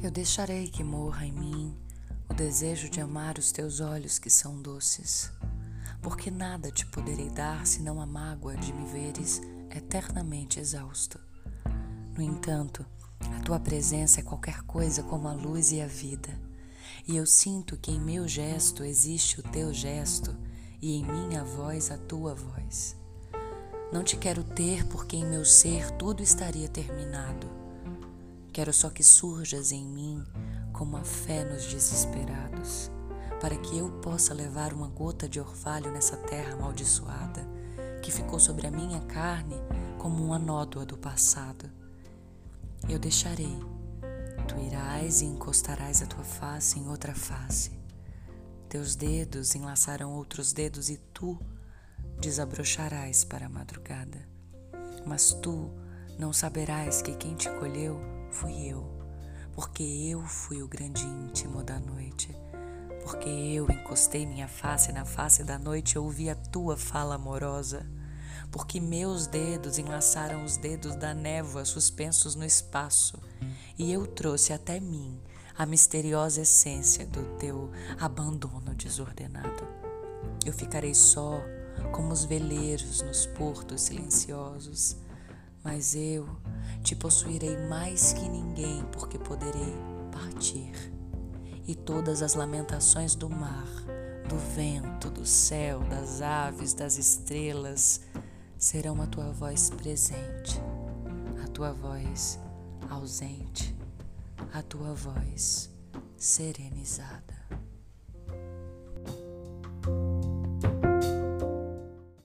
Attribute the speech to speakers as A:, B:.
A: Eu deixarei que morra em mim o desejo de amar os teus olhos que são doces, porque nada te poderei dar senão a mágoa de me veres eternamente exausto. No entanto, a tua presença é qualquer coisa como a luz e a vida, e eu sinto que em meu gesto existe o teu gesto e em minha voz a tua voz. Não te quero ter porque em meu ser tudo estaria terminado. Quero só que surjas em mim como a fé nos desesperados, para que eu possa levar uma gota de orvalho nessa terra amaldiçoada, que ficou sobre a minha carne como uma nódoa do passado. Eu deixarei, tu irás e encostarás a tua face em outra face. Teus dedos enlaçarão outros dedos e tu desabrocharás para a madrugada. Mas tu não saberás que quem te colheu fui eu, porque eu fui o grande íntimo da noite. Porque eu encostei minha face na face da noite e ouvi a tua fala amorosa porque meus dedos enlaçaram os dedos da névoa suspensos no espaço, e eu trouxe até mim a misteriosa essência do teu abandono desordenado. Eu ficarei só, como os veleiros nos portos silenciosos, mas eu te possuirei mais que ninguém, porque poderei partir. E todas as lamentações do mar, do vento, do céu, das aves, das estrelas, serão a tua voz presente, a tua voz ausente, a tua voz serenizada.